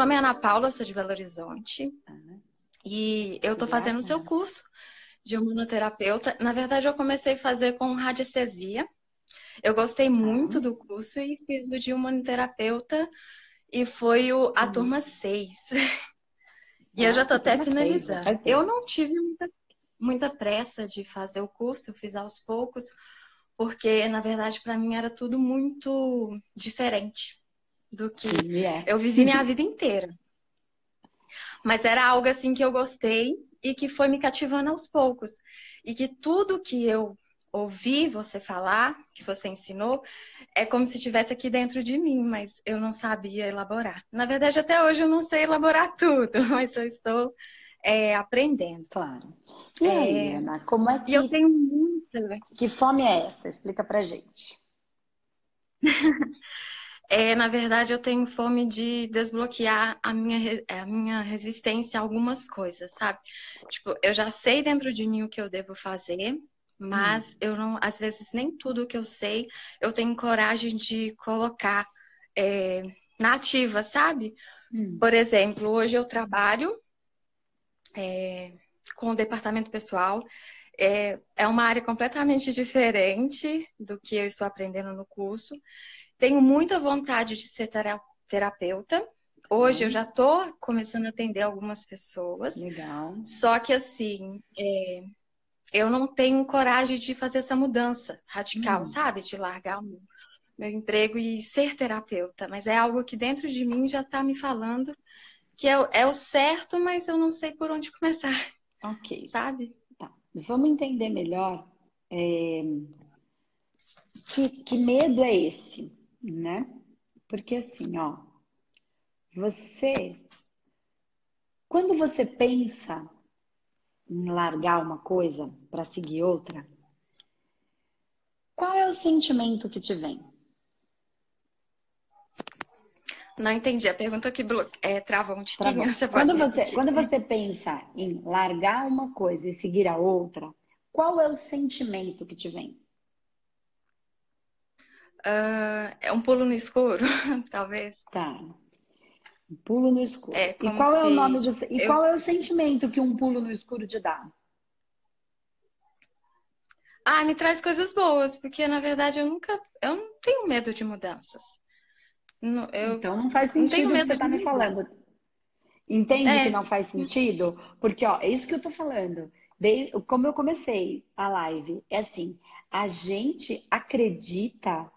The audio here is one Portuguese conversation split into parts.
nome é Ana Paula, sou de Belo Horizonte. Uhum. E eu estou fazendo o seu curso de humanoterapeuta. Na verdade, eu comecei a fazer com radiestesia. Eu gostei muito uhum. do curso e fiz o de humanoterapeuta. E foi o, a uhum. turma 6. e ah, eu já estou até finalizando. Eu não tive muita, muita pressa de fazer o curso, eu fiz aos poucos, porque, na verdade, para mim era tudo muito diferente do que é. eu vivi minha vida inteira. Mas era algo assim que eu gostei e que foi me cativando aos poucos. E que tudo que eu ouvi você falar, que você ensinou, é como se estivesse aqui dentro de mim, mas eu não sabia elaborar. Na verdade, até hoje eu não sei elaborar tudo, mas eu estou é, aprendendo. Claro. E é... aí, Ana, como é que. E eu tenho muita. Que fome é essa? Explica pra gente. É, na verdade, eu tenho fome de desbloquear a minha, a minha resistência a algumas coisas, sabe? Tipo, eu já sei dentro de mim o que eu devo fazer, mas hum. eu não, às vezes, nem tudo que eu sei, eu tenho coragem de colocar é, na ativa, sabe? Hum. Por exemplo, hoje eu trabalho é, com o departamento pessoal. É, é uma área completamente diferente do que eu estou aprendendo no curso. Tenho muita vontade de ser terapeuta. Hoje uhum. eu já estou começando a atender algumas pessoas. Legal. Só que assim, é, eu não tenho coragem de fazer essa mudança radical, uhum. sabe? De largar o meu emprego e ser terapeuta. Mas é algo que dentro de mim já está me falando que é, é, o certo, mas eu não sei por onde começar. Ok. Sabe? Tá. Vamos entender melhor é... que, que medo é esse? Né? Porque assim, ó, você, quando você pensa em largar uma coisa para seguir outra, qual é o sentimento que te vem? Não entendi. A pergunta que blo... é, trava um tiquinho. Você quando, você, quando você pensa em largar uma coisa e seguir a outra, qual é o sentimento que te vem? Uh, é um pulo no escuro, talvez. Tá. Um pulo no escuro. É, e qual é o nome do e eu... qual é o sentimento que um pulo no escuro te dá? Ah, me traz coisas boas, porque na verdade eu nunca, eu não tenho medo de mudanças. Eu então não faz sentido o que você está me falando. Entende é. que não faz sentido? Porque ó, é isso que eu tô falando. Desde, como eu comecei a live, é assim, a gente acredita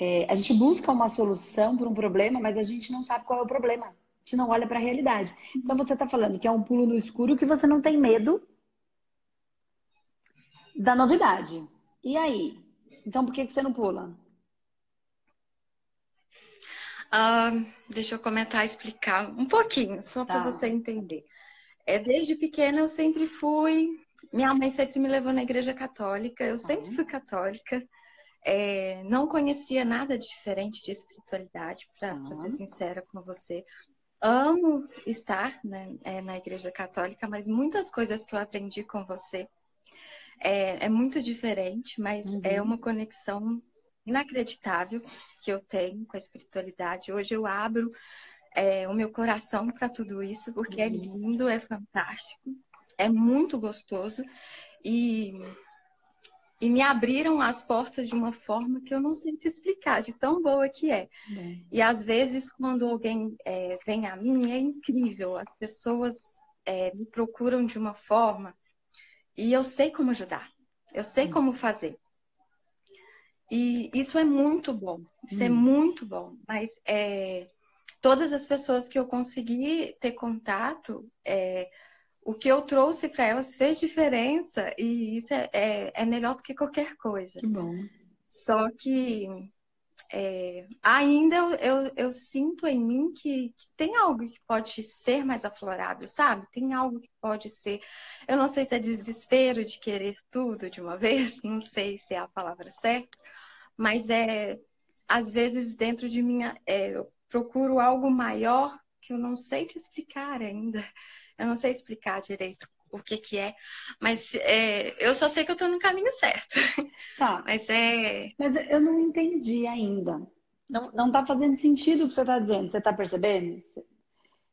é, a gente busca uma solução para um problema, mas a gente não sabe qual é o problema. A gente não olha para a realidade. Então você está falando que é um pulo no escuro que você não tem medo da novidade. E aí? Então por que, que você não pula? Uh, deixa eu comentar, explicar um pouquinho, só tá. para você entender. É, desde pequena eu sempre fui. Minha mãe sempre me levou na igreja católica, eu sempre tá. fui católica. É, não conhecia nada diferente de espiritualidade, para uhum. ser sincera com você. Amo estar né, é, na Igreja Católica, mas muitas coisas que eu aprendi com você é, é muito diferente, mas é uhum. é uma conexão inacreditável que eu tenho com a espiritualidade. Hoje eu abro é, o meu coração para tudo isso, porque é uhum. é lindo, é fantástico, é muito gostoso. E e me abriram as portas de uma forma que eu não sei te explicar, de tão boa que é. E às vezes, quando alguém é, vem a mim, é incrível. As pessoas é, me procuram de uma forma e eu sei como ajudar, eu sei hum. como fazer. E isso é muito bom, isso é hum. é muito bom. Mas é, todas as pessoas que eu consegui ter contato, é, o que eu trouxe para elas fez diferença e isso é, é, é, melhor do que qualquer coisa. Que bom. Só que é, ainda eu, eu, eu, sinto em mim que, que, tem algo que pode ser mais aflorado, sabe? Tem algo que pode ser. Eu não sei se é desespero de querer tudo de uma vez, não sei se é a palavra certa, mas é às vezes dentro de mim é, eu procuro algo maior que eu não sei te explicar ainda. Eu não sei explicar direito o que que é, mas é, eu só sei que eu estou no caminho certo. Tá. Mas é. Mas eu não entendi ainda. Não, não tá fazendo sentido o que você está dizendo. Você está percebendo?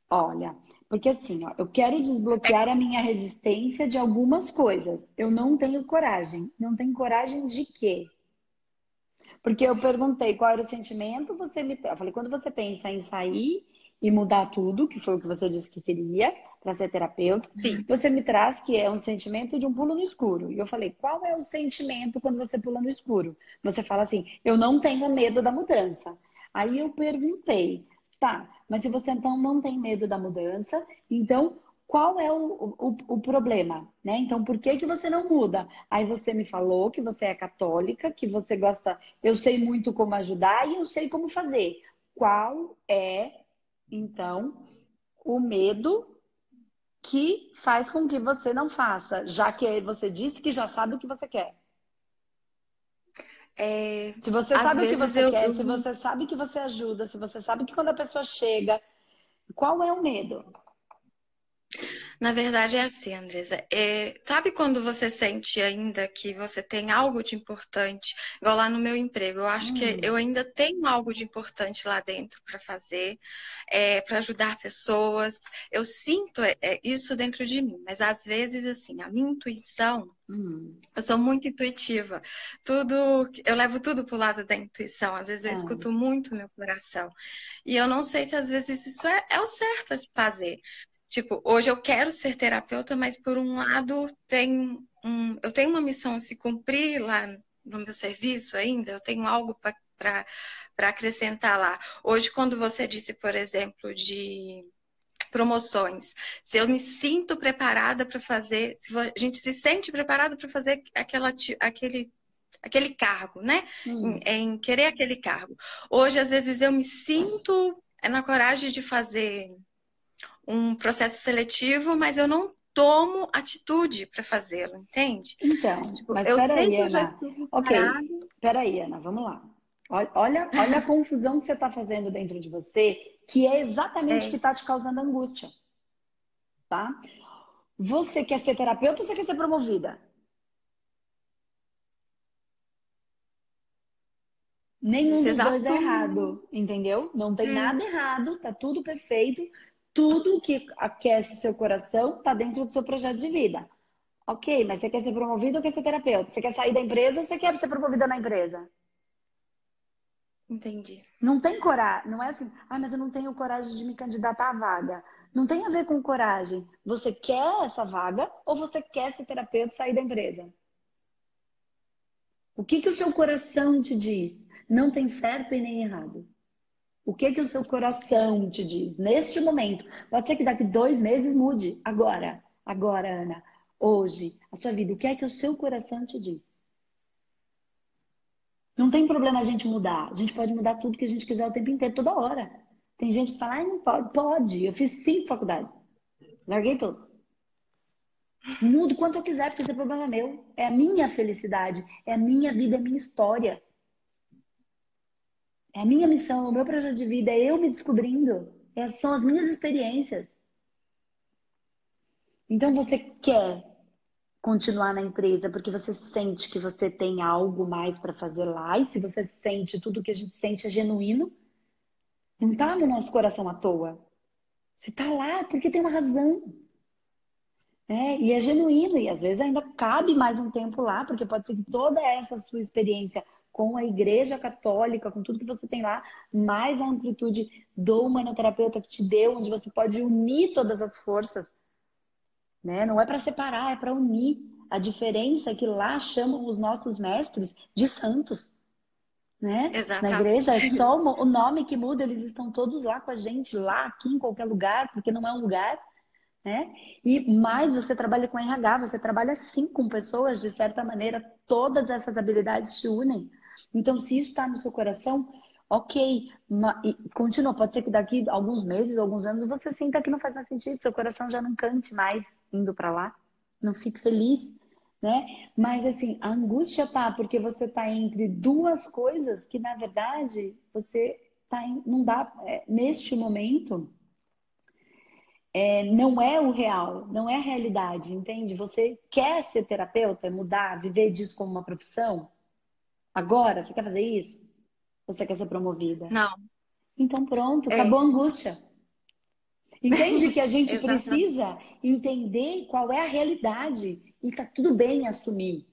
Olha, porque assim, ó, eu quero desbloquear a minha resistência de algumas coisas. Eu não tenho coragem. Não tenho coragem de quê? Porque eu perguntei qual era o sentimento, você me. Eu falei, quando você pensa em sair e mudar tudo, que foi o que você disse que queria, para ser terapeuta, Sim. você me traz que é um sentimento de um pulo no escuro. E eu falei, qual é o sentimento quando você pula no escuro? Você fala assim, eu não tenho medo da mudança. Aí eu perguntei, tá, mas se você então não tem medo da mudança, então qual é o, o, o, problema, né? Então, por que que você não muda? Aí você me falou que você é católica, que você gosta, eu sei muito como ajudar e eu sei como fazer. Qual é, então, o medo que faz com que você não faça, já que você disse que já sabe o que você quer? É, se você sabe o que você eu... quer, se você sabe que você ajuda, se você sabe que quando a pessoa chega, qual é o medo? Na verdade é assim, Andresa. É, sabe quando você sente ainda que você tem algo de importante, igual lá no meu emprego? Eu acho hum. que eu ainda tenho algo de importante lá dentro para fazer, é, para ajudar pessoas. Eu sinto é, é, isso dentro de mim, mas às vezes assim, a minha intuição, hum. eu sou muito intuitiva. Tudo, eu levo tudo pro lado da intuição. Às vezes eu ah. escuto muito meu coração e eu não sei se às vezes isso é, é o certo a se fazer. Tipo, hoje eu quero ser terapeuta, mas por um lado tem um, eu tenho uma missão a se cumprir lá no meu serviço ainda, eu tenho algo para acrescentar lá. Hoje, quando você disse, por exemplo, de promoções, se eu me sinto preparada para fazer, se a gente se sente preparado para fazer aquela, aquele aquele cargo, né? Hum. Em, em, querer aquele cargo. Hoje, às vezes, eu me sinto na coragem de fazer um processo seletivo, mas eu não tomo atitude para fazê-lo, entende? Então, tipo, mas peraí, Ana. Ok, peraí, Ana, vamos lá. Olha, olha a confusão que você está fazendo dentro de você, que é exatamente o é. que está te causando angústia. Tá? Você quer ser terapeuta ou você quer ser promovida? Nenhum dos dois é errado, entendeu? Não tem hum. nada errado, tá tudo perfeito tudo que aquece seu coração está dentro do seu projeto de vida. Ok, mas você quer ser promovido ou quer ser terapeuta? Você quer sair da empresa ou você quer ser promovida na empresa? Entendi. Não tem coragem, não é assim, ah, mas eu não tenho coragem de me candidatar à vaga. Não tem a ver com coragem. Você quer essa vaga ou você quer ser terapeuta e sair da empresa? O que, que o seu coração te diz? Não tem certo e nem errado. O que que o seu coração te diz neste momento? Pode ser que daqui dois meses mude. Agora, agora, Ana, hoje, a sua vida, o que é que o seu coração te diz? Não tem problema a gente mudar. A gente pode mudar tudo que a gente quiser o tempo inteiro, toda hora. Tem gente que fala, ah, não pode. Pode. Eu fiz cinco faculdades. Larguei tudo. Mudo quanto eu quiser, porque esse é problema meu. É a minha felicidade. É a minha vida, é a minha história. É a minha missão, o meu projeto de vida, é eu me descobrindo. É, são as minhas experiências. Então você quer continuar na empresa porque você sente que você tem algo mais para fazer lá. E se você sente tudo que a gente sente é genuíno, não está no nosso coração à toa. Você está lá porque tem uma razão. É, e é genuíno, e às vezes ainda cabe mais um tempo lá, porque pode ser que toda essa sua experiência com a Igreja Católica, com tudo que você tem lá, mais a amplitude do humanoterapeuta que te deu, onde você pode unir todas as forças. Né? Não é para separar, é para unir. A diferença é que lá chamam os nossos mestres de santos. Né? Exatamente. Na igreja é só o nome que muda, eles estão todos lá com a gente, lá, aqui, em qualquer lugar, porque não é um lugar. Né? E mais você trabalha com RH, você trabalha sim com pessoas, de certa maneira, todas essas habilidades te unem. Então, se isso está no seu coração, ok, continua. Pode ser que daqui alguns meses, alguns anos, você sinta que não faz mais sentido, seu coração já não cante mais indo para lá, não fique feliz, né? Mas assim, a angústia tá porque você tá entre duas coisas que na verdade você tá em, não dá é, neste momento. É, não é o real, não é a realidade, entende? Você quer ser terapeuta, mudar, viver disso como uma profissão? Agora, você quer fazer isso? Ou você quer ser promovida? Não. Então pronto, é. acabou a angústia. Entende que a gente precisa entender qual é a realidade e tá tudo bem assumir.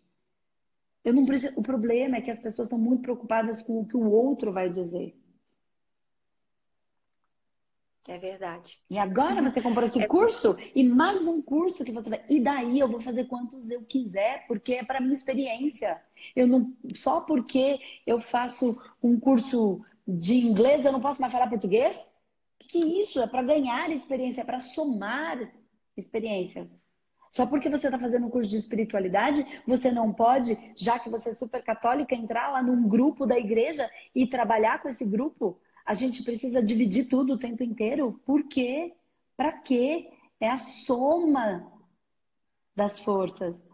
Eu não preciso... O problema é que as pessoas estão muito preocupadas com o que o outro vai dizer. É verdade. E agora você comprou esse é curso e mais um curso que você vai. E daí eu vou fazer quantos eu quiser, porque é para minha experiência. Eu não só porque eu faço um curso de inglês eu não posso mais falar português? que isso? É para ganhar experiência, é para somar experiência. Só porque você está fazendo um curso de espiritualidade, você não pode, já que você é super católica, entrar lá num grupo da igreja e trabalhar com esse grupo? A gente precisa dividir tudo o tempo inteiro? Por quê? Para quê? É a soma das forças.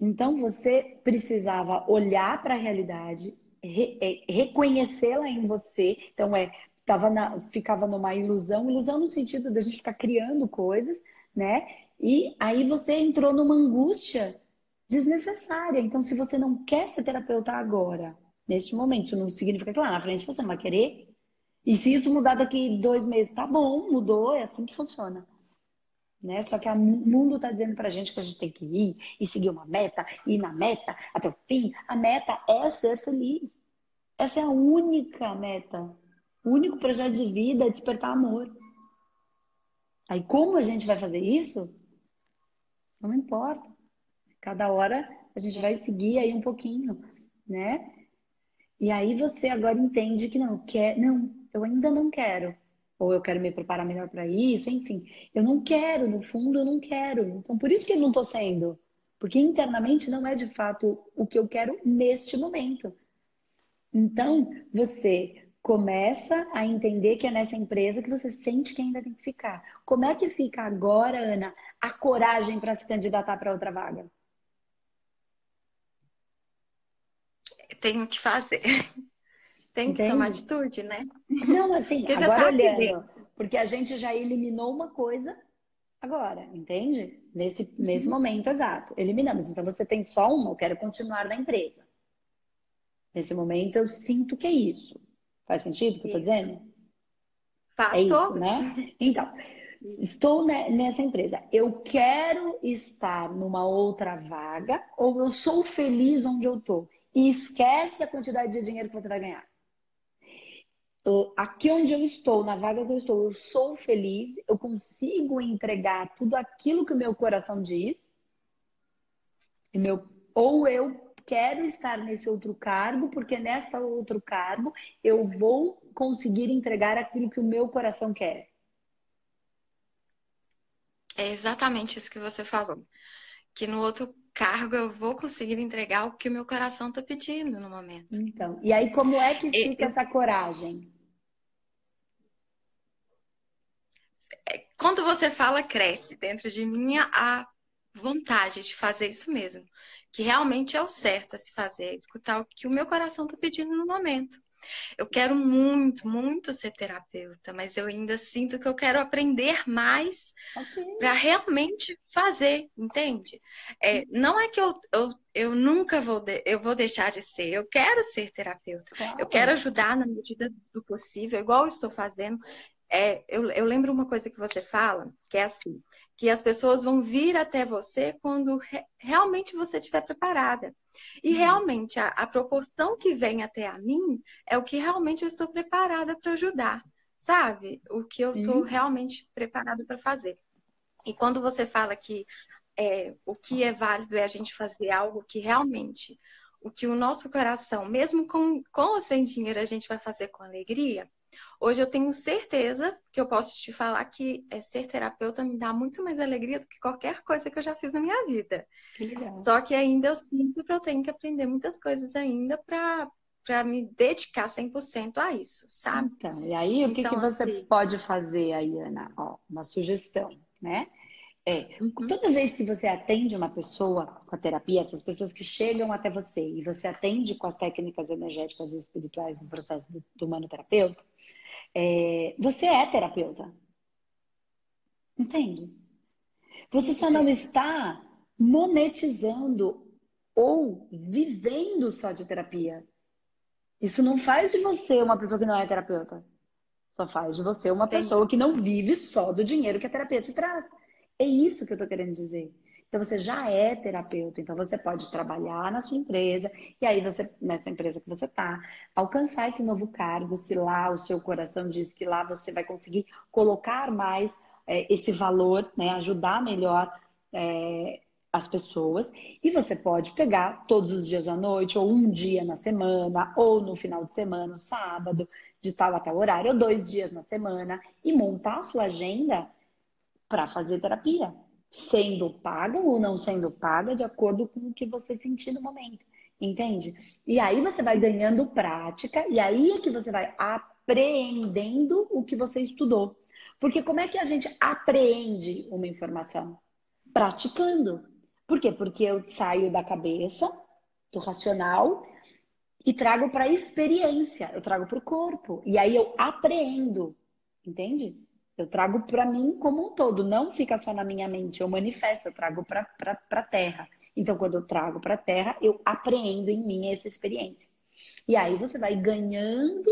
Então você precisava olhar para a realidade, re é, reconhecê-la em você. Então é tava na, ficava numa ilusão, ilusão no sentido da gente ficar criando coisas, né? E aí você entrou numa angústia desnecessária. Então, se você não quer ser terapeuta agora, neste momento, não significa que lá na frente você não vai querer. E se isso mudar daqui dois meses, tá bom, mudou, é assim que funciona. Né? Só que o mundo está dizendo para a gente que a gente tem que ir e seguir uma meta, ir na meta até o fim. A meta é ser feliz. Essa é a única meta o único projeto de vida é despertar amor. Aí, como a gente vai fazer isso? Não importa. Cada hora a gente vai seguir aí um pouquinho, né? E aí você agora entende que não quer, não, eu ainda não quero. Ou eu quero me preparar melhor para isso, enfim. Eu não quero, no fundo eu não quero. Então por isso que eu não estou sendo. Porque internamente não é de fato o que eu quero neste momento. Então, você começa a entender que é nessa empresa que você sente que ainda tem que ficar. Como é que fica agora, Ana, a coragem para se candidatar para outra vaga? Tenho que fazer. Tem que tomar atitude, né? Não, assim, porque agora tá olhando, porque a gente já eliminou uma coisa agora, entende? Nesse, nesse uhum. momento exato. Eliminamos. Então você tem só uma, eu quero continuar na empresa. Nesse momento eu sinto que é isso. Faz sentido o que eu estou dizendo? Faz é isso, né? Então, estou nessa empresa. Eu quero estar numa outra vaga ou eu sou feliz onde eu estou? E esquece a quantidade de dinheiro que você vai ganhar. Aqui onde eu estou, na vaga que eu estou, eu sou feliz, eu consigo entregar tudo aquilo que o meu coração diz. Meu, ou eu quero estar nesse outro cargo, porque nessa outro cargo eu vou conseguir entregar aquilo que o meu coração quer. É exatamente isso que você falou. Que no outro cargo eu vou conseguir entregar o que o meu coração está pedindo no momento. Então, e aí como é que fica essa coragem? É, quando você fala, cresce dentro de mim a vontade de fazer isso mesmo que realmente é o certo a se fazer, escutar o que o meu coração está pedindo no momento. Eu quero muito, muito ser terapeuta, mas eu ainda sinto que eu quero aprender mais okay. para realmente fazer, entende? É, não é que eu, eu, eu nunca vou, de, eu vou deixar de ser, eu quero ser terapeuta, claro. eu quero ajudar na medida do possível, igual eu estou fazendo. É, eu, eu lembro uma coisa que você fala, que é assim: que as pessoas vão vir até você quando re realmente você estiver preparada. E uhum. realmente a, a, proporção que vem até a mim é o que realmente eu estou preparada para ajudar, sabe? O que eu estou realmente preparada para fazer. E quando você fala que é, o que é válido é a gente fazer algo que realmente o que o nosso coração, mesmo com, com ou sem dinheiro, a gente vai fazer com alegria, Hoje eu tenho certeza que eu posso te falar que é, ser terapeuta me dá muito mais alegria do que qualquer coisa que eu já fiz na minha vida. Que Só que ainda eu sinto que eu tenho que aprender muitas coisas ainda para para me dedicar 100% a isso, sabe? Então, e aí o que, então, que você assim... pode fazer aí, Ana? Ó, uma sugestão, né? É, uhum. toda vez que você atende uma pessoa com a terapia, essas pessoas que chegam até você e você atende com as técnicas energéticas e espirituais no processo do, do manoterapeuta, é, você é terapeuta. Entende? Você só não está monetizando ou vivendo só de terapia. Isso não faz de você uma pessoa que não é terapeuta. Só faz de você uma Entendi. pessoa que não vive só do dinheiro que a terapia te traz. É isso que eu tô querendo dizer. Então você já é terapeuta, então você pode trabalhar na sua empresa e aí você nessa empresa que você está alcançar esse novo cargo, se lá o seu coração diz que lá você vai conseguir colocar mais é, esse valor, né, ajudar melhor é, as pessoas. E você pode pegar todos os dias à noite, ou um dia na semana, ou no final de semana, no sábado, de tal a tal horário, ou dois dias na semana, e montar a sua agenda para fazer terapia, sendo paga ou não sendo paga, de acordo com o que você sentir no momento. Entende? E aí você vai ganhando prática, e aí é que você vai apreendendo o que você estudou. Porque como é que a gente apreende uma informação? Praticando. Por quê? Porque eu saio da cabeça, do racional, e trago para a experiência, eu trago para o corpo. E aí eu apreendo, entende? Eu trago para mim como um todo, não fica só na minha mente, eu manifesto, eu trago para a terra. Então, quando eu trago para a terra, eu apreendo em mim essa experiência. E aí você vai ganhando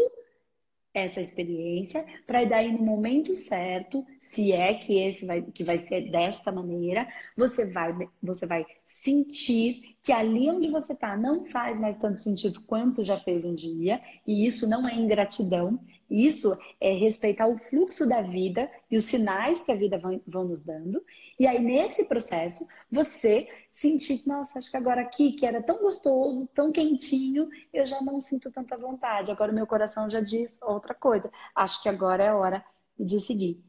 essa experiência para daí no momento certo, se é que esse vai que vai ser desta maneira, você vai você vai sentir que ali onde você está não faz mais tanto sentido quanto já fez um dia, e isso não é ingratidão, isso é respeitar o fluxo da vida e os sinais que a vida vão, vão nos dando. E aí, nesse processo, você sentir, nossa, acho que agora aqui, que era tão gostoso, tão quentinho, eu já não sinto tanta vontade. Agora meu coração já diz outra coisa. Acho que agora é hora de seguir.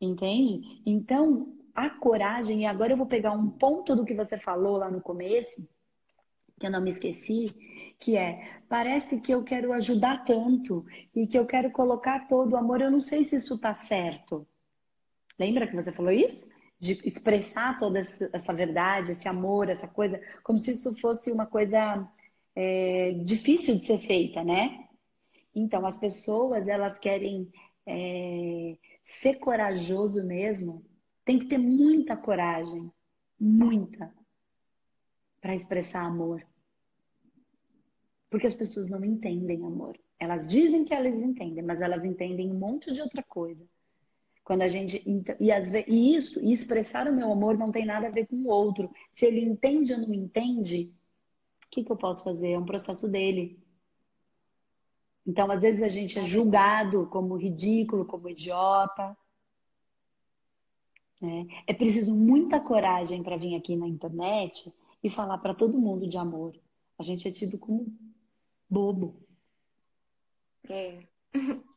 Entende? Então, a coragem, e agora eu vou pegar um ponto do que você falou lá no começo que eu não me esqueci, que é: parece que eu quero ajudar tanto e que eu quero colocar todo o amor, eu não sei se isso está certo. Lembra que você falou isso? De expressar toda essa verdade, esse amor, essa coisa, como se isso fosse uma coisa é, difícil de ser feita, né? Então, as pessoas, elas querem é, ser corajoso mesmo, tem que ter muita coragem, muita, para expressar amor. Porque as pessoas não entendem amor. Elas dizem que elas entendem, mas elas entendem um monte de outra coisa. Quando a gente e, vezes, e isso, e expressar o meu amor não tem nada a ver com o outro. Se ele entende ou não entende, o que, que eu posso fazer? É um processo dele. Então, às vezes a gente é julgado como ridículo, como idiota. Né? É preciso muita coragem para vir aqui na internet e falar para todo mundo de amor. A gente é tido como bobo. É.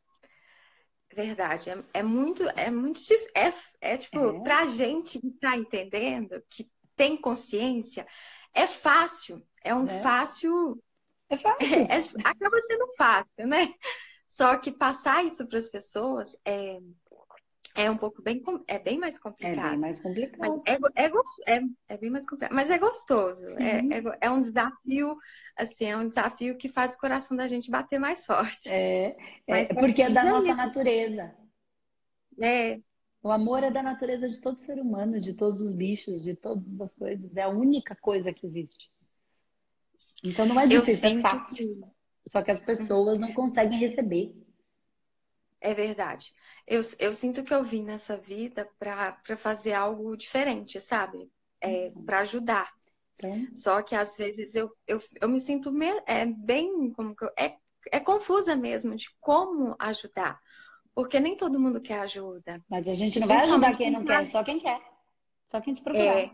Verdade, é, é muito, é muito é, é tipo, é. pra gente que tá entendendo, que tem consciência, é fácil, é um é. fácil. É fácil. É, é, acaba sendo fácil, né? Só que passar isso para as pessoas é, é um pouco bem, é bem mais complicado. É bem mais complicado. É, é, é, é, bem mais complicado, mas é gostoso. É, é, é, um desafio, assim, é um desafio que faz o coração da gente bater mais forte. É, é porque é da nossa natureza. É. O amor é da natureza de todo ser humano, de todos os bichos, de todas as coisas. É a única coisa que existe. Então não é difícil, é fácil. Só que as pessoas não conseguem receber. É verdade. Eu, eu sinto que eu vim nessa vida para fazer algo diferente, sabe? É, uhum. para ajudar. Sim. Só que às vezes eu, eu, eu me sinto me, é, bem como que eu, é, é confusa mesmo de como ajudar. Porque nem todo mundo quer ajuda. Mas a gente não vai ajudar quem não quer, só quem quer. Só quem te procurar. É,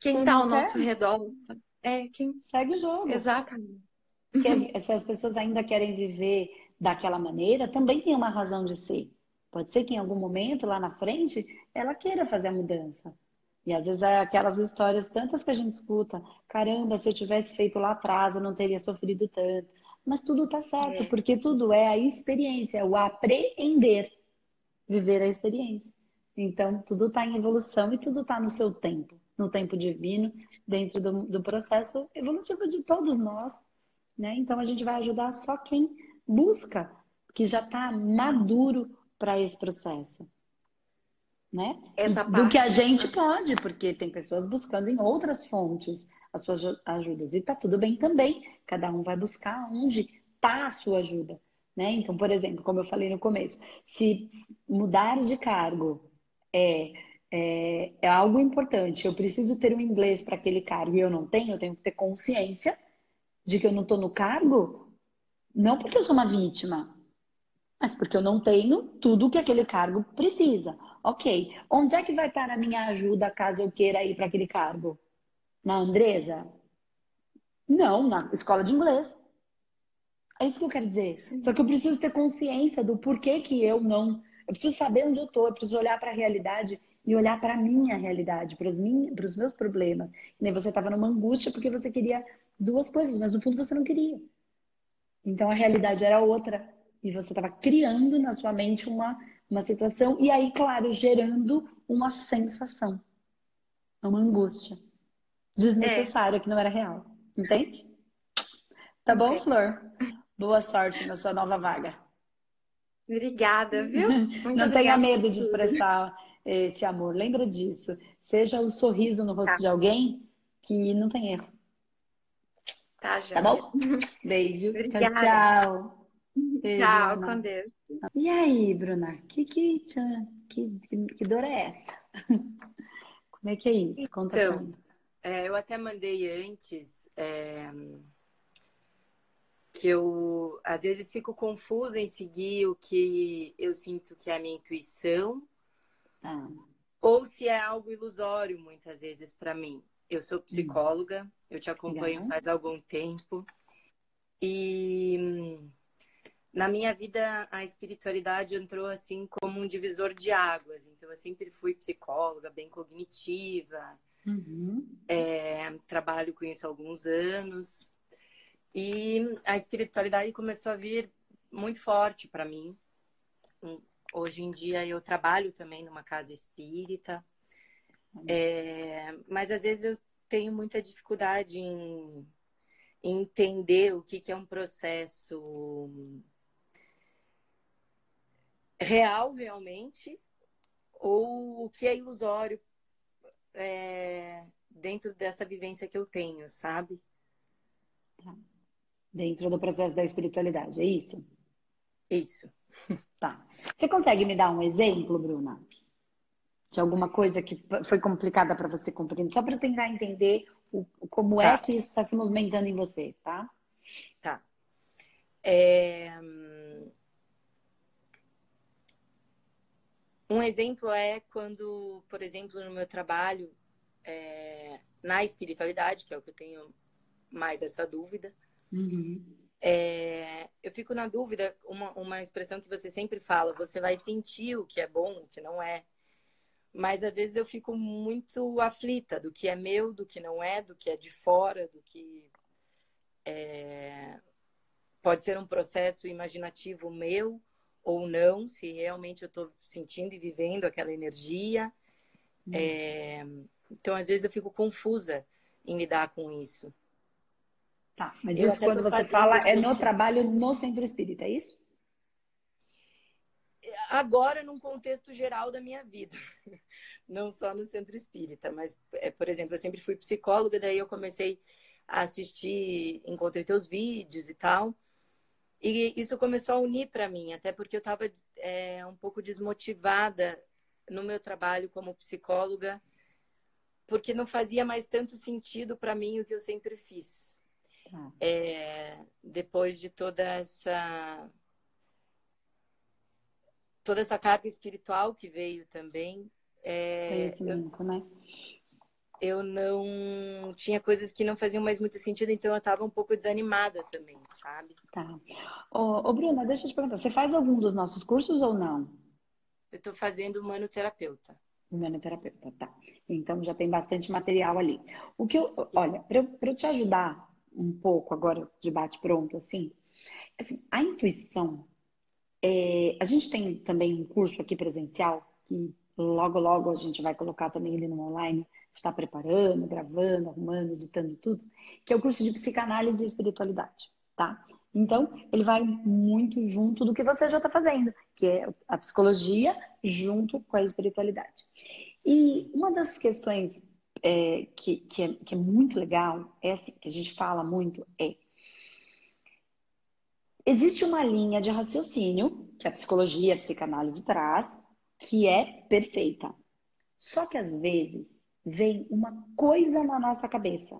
quem está ao nosso redor. É, quem... Segue o jogo. Exatamente. se as pessoas ainda querem viver daquela maneira, também tem uma razão de ser. Pode ser que em algum momento lá na frente ela queira fazer a mudança. E às vezes é aquelas histórias tantas que a gente escuta, caramba, se eu tivesse feito lá atrás, eu não teria sofrido tanto. Mas tudo tá certo, é. porque tudo é a experiência, é o apreender, viver a experiência. Então, tudo está em evolução e tudo está no seu tempo, no tempo divino, dentro do, do processo evolutivo de todos nós. Né? Então, a gente vai ajudar só quem busca, que já está maduro para esse processo. Né? Essa Do que a gente pode, porque tem pessoas buscando em outras fontes as suas ajudas. E tá tudo bem também. Cada um vai buscar onde está a sua ajuda. Né? Então, por exemplo, como eu falei no começo, se mudar de cargo é, é, é algo importante, eu preciso ter um inglês para aquele cargo e eu não tenho, eu tenho que ter consciência de que eu não estou no cargo, não porque eu sou uma vítima, mas porque eu não tenho tudo que aquele cargo precisa. Ok, onde é que vai estar a minha ajuda caso eu queira ir para aquele cargo? Na Andresa? Não, na escola de inglês. É isso que eu quero dizer. Sim. Só que eu preciso ter consciência do porquê que eu não. Eu preciso saber onde eu estou, eu preciso olhar para a realidade e olhar para a minha realidade, para os meus problemas. E você estava numa angústia porque você queria duas coisas, mas no fundo você não queria. Então a realidade era outra e você estava criando na sua mente uma, uma situação e aí, claro, gerando uma sensação, uma angústia desnecessária é. que não era real. Entende? Tá bom, Flor? Boa sorte na sua nova vaga. Obrigada, viu? Muito não tenha medo de expressar esse amor. Lembra disso. Seja o um sorriso no rosto tá. de alguém que não tem erro. Tá, já. Tá bom? Beijo. Obrigada. Tchau, tchau. Beijo, tchau, Ana. com Deus. E aí, Bruna? Que, que, que, que dor é essa? Como é que é isso? Conta então, é, eu até mandei antes. É que eu às vezes fico confusa em seguir o que eu sinto que é a minha intuição ah. ou se é algo ilusório muitas vezes para mim. Eu sou psicóloga, eu te acompanho Legal. faz algum tempo e na minha vida a espiritualidade entrou assim como um divisor de águas. Então eu sempre fui psicóloga, bem cognitiva, uhum. é, trabalho com isso há alguns anos e a espiritualidade começou a vir muito forte para mim. Hoje em dia eu trabalho também numa casa espírita, é, mas às vezes eu tenho muita dificuldade em, em entender o que, que é um processo real realmente ou o que é ilusório é, dentro dessa vivência que eu tenho, sabe? Tá dentro do processo da espiritualidade, é isso? Isso. Tá. Você consegue me dar um exemplo, Bruna? De alguma coisa que foi complicada para você compreender? Só para tentar entender o, como é tá. é que isso está se movimentando em você, tá? Tá. É... Um exemplo é quando, por exemplo, no meu trabalho é... na espiritualidade, que é o que eu tenho mais essa dúvida, Uhum. É, eu fico na dúvida, uma, uma expressão que você sempre fala, você vai sentir o que é bom, o que não é. Mas às vezes eu fico muito aflita do que é meu, do que não é, do que é de fora, do que é, pode ser um processo imaginativo meu ou não, se realmente eu estou sentindo e vivendo aquela energia. Uhum. É, então, às vezes eu fico confusa em lidar com isso. Tá, mas isso quando você fala é no trabalho no centro espírita, é isso? Agora, num contexto geral da minha vida, não só no centro espírita, mas, é, por exemplo, eu sempre fui psicóloga, daí eu comecei a assistir, encontrei teus vídeos e tal, e isso começou a unir para mim, até porque eu estava é, um pouco desmotivada no meu trabalho como psicóloga, porque não fazia mais tanto sentido para mim o que eu sempre fiz. É, depois de toda essa toda essa carga espiritual que veio também. É, Conhecimento, eu, né? Eu não tinha coisas que não faziam mais muito sentido, então eu estava um pouco desanimada também, sabe? Tá. Ô, ô, Bruna, deixa eu te perguntar, você faz algum dos nossos cursos ou não? Eu estou fazendo humanoterapeuta. Humanoterapeuta, tá. Então já tem bastante material ali. O que eu, olha, para eu, eu te ajudar um pouco agora de bate pronto assim, assim a intuição é, a gente tem também um curso aqui presencial que logo logo a gente vai colocar também ele no online está preparando gravando arrumando editando tudo que é o curso de psicanálise e espiritualidade tá? Então ele vai muito junto do que você já está fazendo que é a psicologia junto com a espiritualidade. E uma das questões é, que, que, é, que é muito legal, é assim, que a gente fala muito, é existe uma linha de raciocínio que a psicologia, a psicanálise traz, que é perfeita. Só que às vezes vem uma coisa na nossa cabeça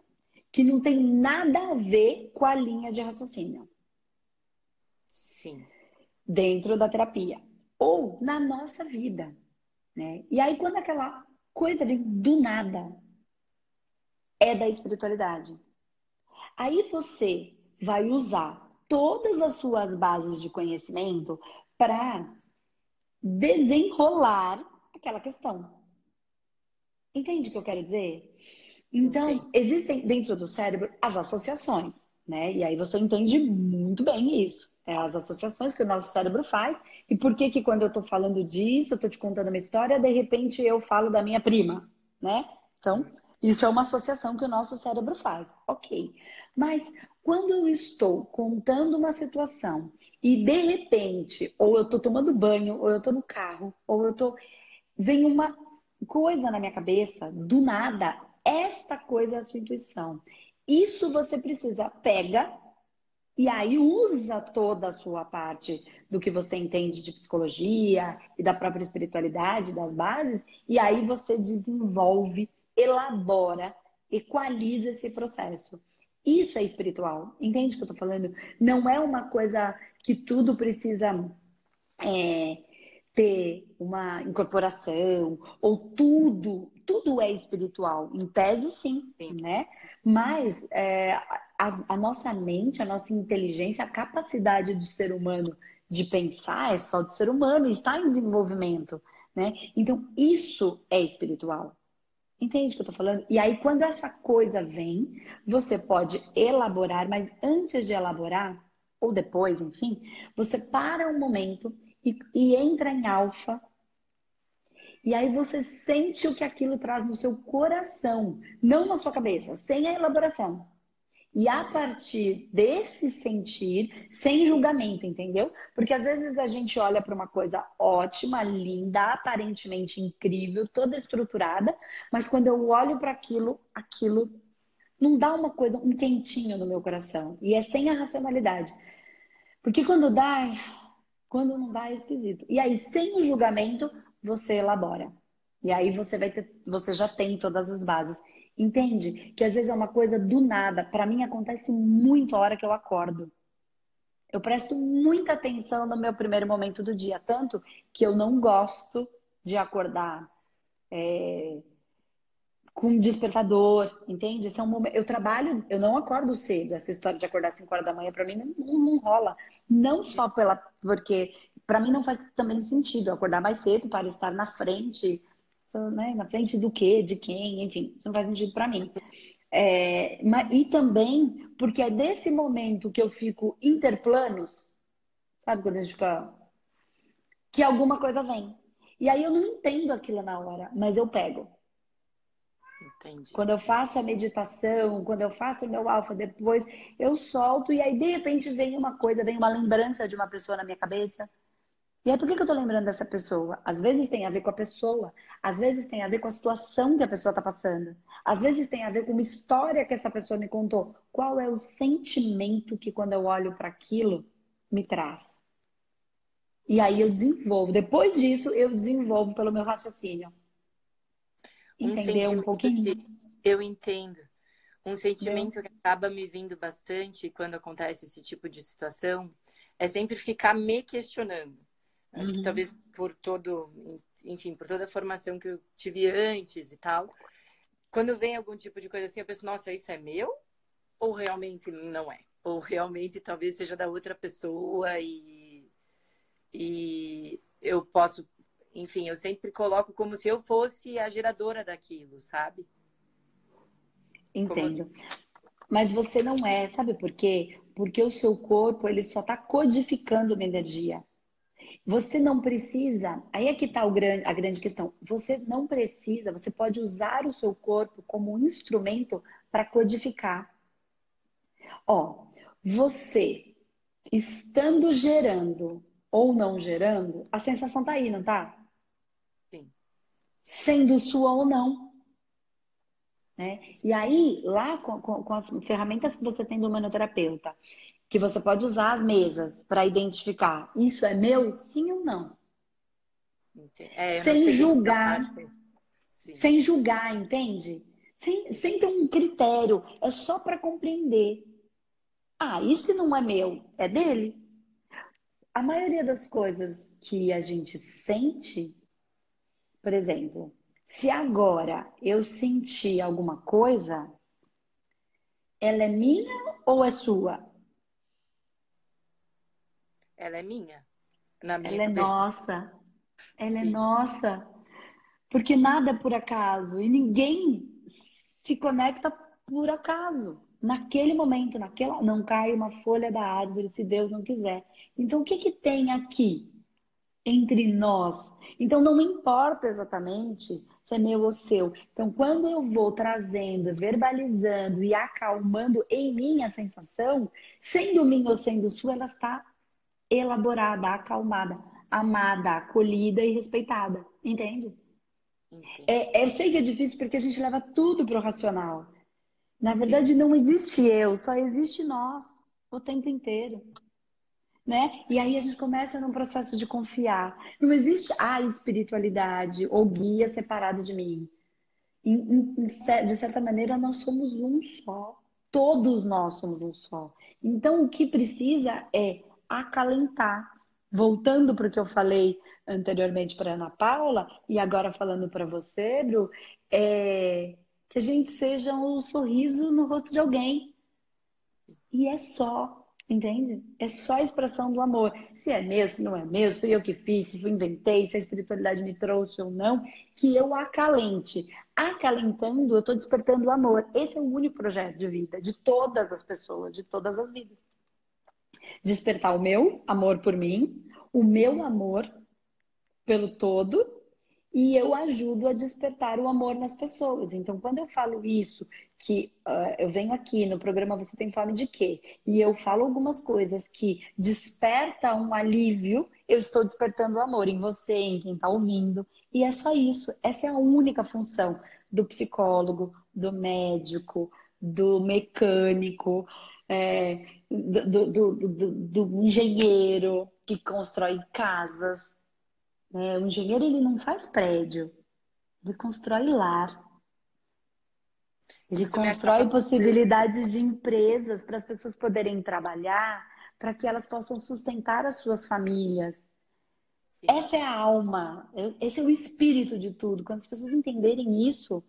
que não tem nada a ver com a linha de raciocínio. Sim. Dentro da terapia. Ou na nossa vida. Né? E aí, quando aquela coisa vem do nada, é da espiritualidade. Aí você vai usar todas as suas bases de conhecimento para desenrolar aquela questão. Entende o que eu quero dizer? Então, existem dentro do cérebro as associações, né? E aí você entende muito bem isso. É as associações que o nosso cérebro faz. E por que que quando eu estou falando disso, eu estou te contando uma história, de repente eu falo da minha prima, né? Então, isso é uma associação que o nosso cérebro faz. Ok. Mas quando eu estou contando uma situação e de repente, ou eu estou tomando banho, ou eu estou no carro, ou eu estou. Vem uma coisa na minha cabeça, do nada, esta coisa é a sua intuição. Isso você precisa, pega e aí usa toda a sua parte do que você entende de psicologia e da própria espiritualidade, das bases, e aí você desenvolve, elabora, equaliza esse processo. Isso é espiritual. Entende o que eu tô falando? Não é uma coisa que tudo precisa é, ter uma incorporação, ou tudo, tudo é espiritual. Em tese, sim, sim. né? Mas é, a, a nossa mente, a nossa inteligência, a capacidade do ser humano de pensar é só do ser humano, está em desenvolvimento, né? Então, isso é espiritual. Entende o que eu tô falando? E aí, quando essa coisa vem, você pode elaborar, mas antes de elaborar, ou depois, enfim, você para um momento e, e entra em alfa. E aí você sente o que aquilo traz no seu coração, não na sua cabeça, sem a elaboração. E a partir desse sentir, sem julgamento, entendeu? Porque às vezes a gente olha para uma coisa ótima, linda, aparentemente incrível, toda estruturada, mas quando eu olho para aquilo, aquilo não dá uma coisa, um quentinho no meu coração. E é sem a racionalidade. Porque quando dá, quando não dá, é esquisito. E aí, sem o julgamento, você elabora. E aí você vai ter, você já tem todas as bases. Entende? Que às vezes é uma coisa do nada. Para mim acontece muito a hora que eu acordo. Eu presto muita atenção no meu primeiro momento do dia, tanto que eu não gosto de acordar é, com despertador, entende? Esse é um momento. Eu trabalho, eu não acordo cedo. Essa história de acordar às 5 horas da manhã para mim não, não, rola. Não só pela porque para mim não faz também sentido acordar mais cedo para estar na frente, né? Na frente do quê, de quem, enfim, isso não faz sentido para mim. É, e também porque é desse momento que eu fico interplanos, sabe quando a gente fica que alguma coisa vem. E aí eu não entendo aquilo na hora, mas eu pego. Entendi. Quando eu faço a meditação, quando eu faço o meu alfa depois, eu solto e aí de repente vem uma coisa, vem uma lembrança de uma pessoa na minha cabeça. E aí por que, que eu tô lembrando dessa pessoa? Às vezes tem a ver com a pessoa, às vezes tem a ver com a situação que a pessoa tá passando, às vezes tem a ver com uma história que essa pessoa me contou. Qual é o sentimento que quando eu olho para aquilo me traz? E aí eu desenvolvo. Depois disso, eu desenvolvo pelo meu raciocínio. Entendeu um, um pouquinho? Eu entendo. Um sentimento que acaba me vindo bastante quando acontece esse tipo de situação é sempre ficar me questionando. Acho uhum. que talvez por todo, enfim, por toda a formação que eu tive antes e tal, quando vem algum tipo de coisa assim, eu penso, nossa, isso é meu? Ou realmente não é? Ou realmente talvez seja da outra pessoa e, e eu posso enfim, eu sempre coloco como se eu fosse a geradora daquilo, sabe? Entendo. Se... Mas você não é, sabe por quê? Porque o seu corpo, ele só está codificando uma energia. Você não precisa, aí é que está a grande questão. Você não precisa, você pode usar o seu corpo como um instrumento para codificar. Ó, você estando gerando ou não gerando, a sensação tá aí, não tá? sendo sua ou não. Né? E aí, lá com, com, com as ferramentas que você tem do manoterapeuta, que você pode usar as mesas para identificar isso é meu, sim ou não. É, sem julgar. Sem julgar, entende? Sem, sem ter um critério. É só para compreender. Ah, e se não é meu? É dele? A maioria das coisas que a gente sente, por exemplo, se agora eu sentir alguma coisa, ela é minha ou é sua? Ela é minha. Na minha ela é cabeça. é nossa. Ela é Sim. é nossa. Porque nada é por acaso. E ninguém se conecta por acaso. Naquele momento, naquela. Não cai uma folha da árvore se Deus não quiser. Então, o que, que tem aqui entre nós? Então, não importa exatamente se é meu ou seu. Então, quando eu vou trazendo, verbalizando e acalmando em mim a sensação, sendo minha ou sendo sua, ela está elaborada, acalmada, amada, acolhida e respeitada. Entende? É, eu sei que é difícil porque a gente leva tudo para o racional. Na verdade, não existe eu, só existe nós o tempo inteiro. Né? E aí a gente começa num processo de confiar. Não existe a espiritualidade ou guia separado de mim. De certa maneira, nós somos um só. Todos nós somos um só. Então, o que precisa é acalentar. Voltando para o que eu falei anteriormente para Ana Paula e agora falando para você, Bru, é que a gente seja um sorriso no rosto de alguém. E é só, entende? É só a expressão do amor. Se é meu, se não é se fui eu que fiz, se inventei, se a espiritualidade me trouxe ou não, que eu acalente. Acalentando, eu estou despertando o amor. Esse é o único projeto de vida de todas as pessoas, de todas as vidas despertar o meu amor por mim, o meu amor pelo todo, e eu ajudo a despertar o amor nas pessoas. Então, quando eu falo isso, que uh, eu venho aqui no programa Você Tem Fome de Quê? E eu falo algumas coisas que desperta um alívio, eu estou despertando o amor em você, em quem está ouvindo. E é só isso. Essa é a única função do psicólogo, do médico, do mecânico, é, do, do, do, do, engenheiro que constrói casas. Né? O engenheiro ele não faz prédio, ele constrói lar. Ele Isso constrói possibilidades de empresas para as pessoas poderem trabalhar, para que elas possam sustentar as suas famílias. Essa é a alma, esse é o espírito de tudo. Quando as pessoas entenderem isso,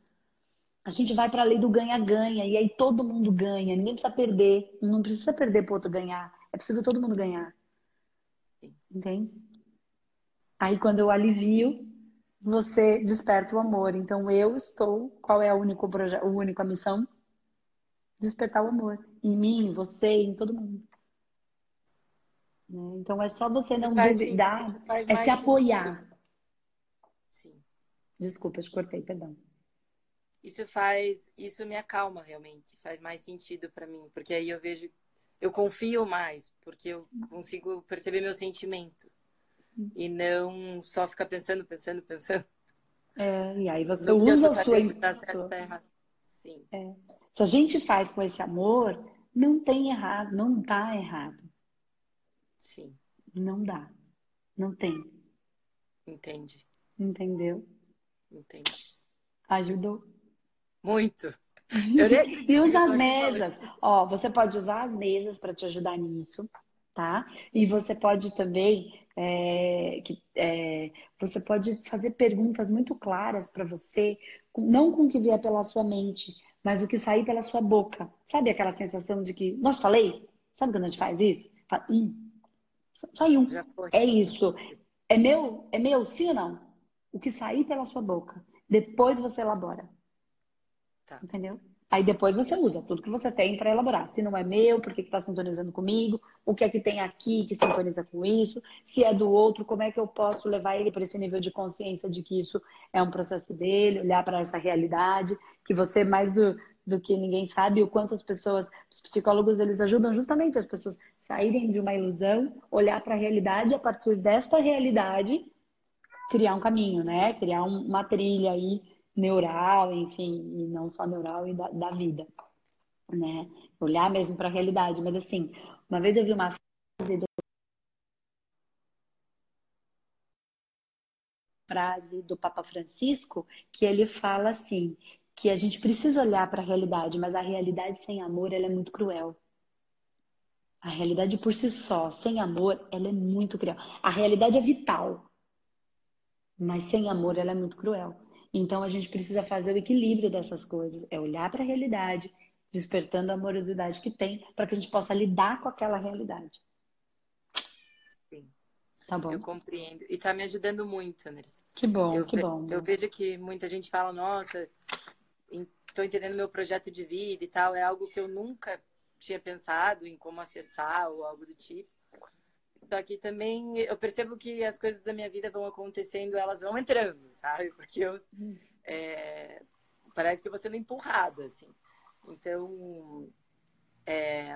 a gente vai para a lei do ganha-ganha e aí todo mundo ganha, ninguém precisa perder, não precisa perder para outro ganhar, é possível todo mundo ganhar. Entende? Aí quando eu alivio, você desperta o amor. Então eu estou, qual é a único projeto, a única missão? Despertar o amor em mim, em você, em todo mundo. Né? Então é só você não faz, duvidar, é se apoiar. Sim. Desculpa, eu te cortei, perdão isso faz, isso me acalma realmente, faz mais sentido para mim, porque aí eu vejo, eu confio mais, porque eu consigo perceber meu sentimento e não só ficar pensando, pensando, pensando. É, e aí você no usa a sua tá tá Sim. É. Se a gente faz com esse amor, não tem errado, não tá errado. Sim. Não dá. Não tem. Entende. Entendeu? Entendi. Ajudou. Muito. e usa as mesas. Ó, você pode usar as mesas para te ajudar nisso, tá? E você pode também, é, que, é, você pode fazer perguntas muito claras para você, não com o que vier pela sua mente, mas o que sair pela sua boca. Sabe aquela sensação de que, nossa, falei? Sabe quando a gente faz isso? Fala, hum, saiu. É isso. É meu? É meu? Sim ou não? O que sair pela sua boca. Depois você elabora. Tá. Entendeu? Aí depois você usa tudo que você tem para elaborar. Se não é meu, por que está sintonizando comigo? O que é que tem aqui que sintoniza com isso? Se é do outro, como é que eu posso levar ele para esse nível de consciência de que isso é um processo dele, olhar para essa realidade, que você mais do, do que ninguém sabe o quanto as pessoas, os psicólogos, eles ajudam justamente as pessoas saírem de uma ilusão, olhar para a realidade e a partir desta realidade criar um caminho, né? Criar uma trilha aí neural, enfim, e não só neural e da, da vida, né? Olhar mesmo para a realidade. Mas assim, uma vez eu vi uma frase do frase do Papa Francisco que ele fala assim que a gente precisa olhar para a realidade, mas a realidade sem amor ela é muito cruel. A realidade por si só, sem amor, ela é muito cruel. A realidade é vital, mas sem amor ela é muito cruel. Então a gente precisa fazer o equilíbrio dessas coisas, é olhar para a realidade, despertando a amorosidade que tem, para que a gente possa lidar com aquela realidade. Sim. Tá bom. Eu compreendo. E está me ajudando muito, Anderson. Que bom, eu que bom. Eu vejo que muita gente fala, nossa, estou entendendo meu projeto de vida e tal. É algo que eu nunca tinha pensado em como acessar ou algo do tipo. Só que também eu percebo que as coisas da minha vida vão acontecendo, elas vão entrando, sabe? Porque eu, é, parece que eu vou sendo empurrada, assim. Então, é,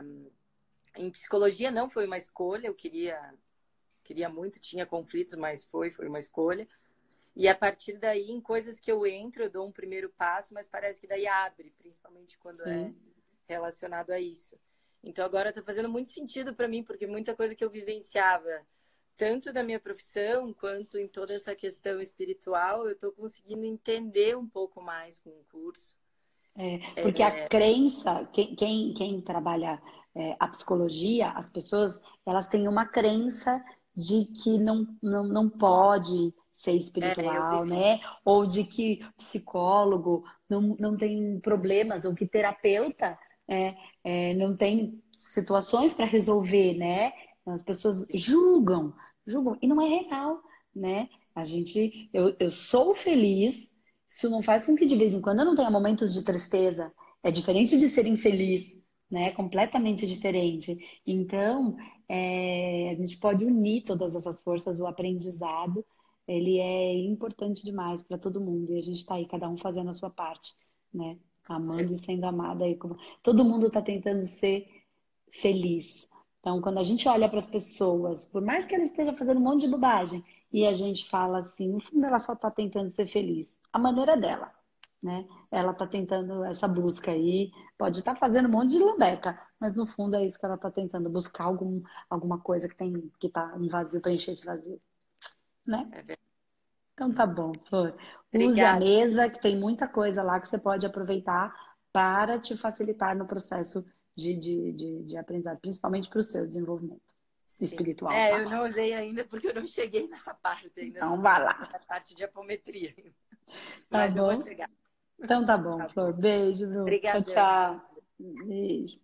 em psicologia não foi uma escolha, eu queria, queria muito, tinha conflitos, mas foi, foi uma escolha. E a partir daí, em coisas que eu entro, eu dou um primeiro passo, mas parece que daí abre, principalmente quando é Sim. é relacionado a isso. Então agora está fazendo muito sentido para mim, porque muita coisa que eu vivenciava, tanto da minha profissão quanto em toda essa questão espiritual, eu estou conseguindo entender um pouco mais com o curso. É, porque é... a crença, quem, quem, quem trabalha é, a psicologia, as pessoas, elas têm uma crença de que não, não, não pode ser espiritual, é, né? Ou de que psicólogo não, não tem problemas, ou que terapeuta é, é, não tem situações para resolver, né? As pessoas julgam, julgam, e não é real, né? A gente, eu, eu sou feliz, isso não faz com que de vez em quando eu não tenha momentos de tristeza. É diferente de ser infeliz, né? Completamente diferente. Então, é, a gente pode unir todas essas forças, o aprendizado, ele é importante demais para todo mundo, e a gente está aí, cada um fazendo a sua parte, né? Amando e sendo amada. Aí, como... Todo mundo está tentando ser feliz. Então, quando a gente olha para as pessoas, por mais que ela esteja fazendo um monte de bobagem, e a gente fala assim, no fundo ela só está tentando ser feliz. A maneira dela, né? Ela está tentando essa busca aí, pode estar tá fazendo um monte de lambeca, mas no fundo é isso que ela está tentando, buscar algum, alguma coisa que tem que tá um vazio, preencher esse vazio. Né? É verdade. Então tá bom, Flor. Use a mesa, que tem muita coisa lá que você pode aproveitar para te facilitar no processo de, de, de, de aprendizado, principalmente para o seu desenvolvimento Sim. espiritual. É, tá? eu não usei ainda porque eu não cheguei nessa parte ainda. Então vai lá. Na parte de apometria. Tá Mas bom? eu vou chegar. Então tá bom, tá Flor. Beijo, Bru. Obrigada. Tchau, tchau. Beijo.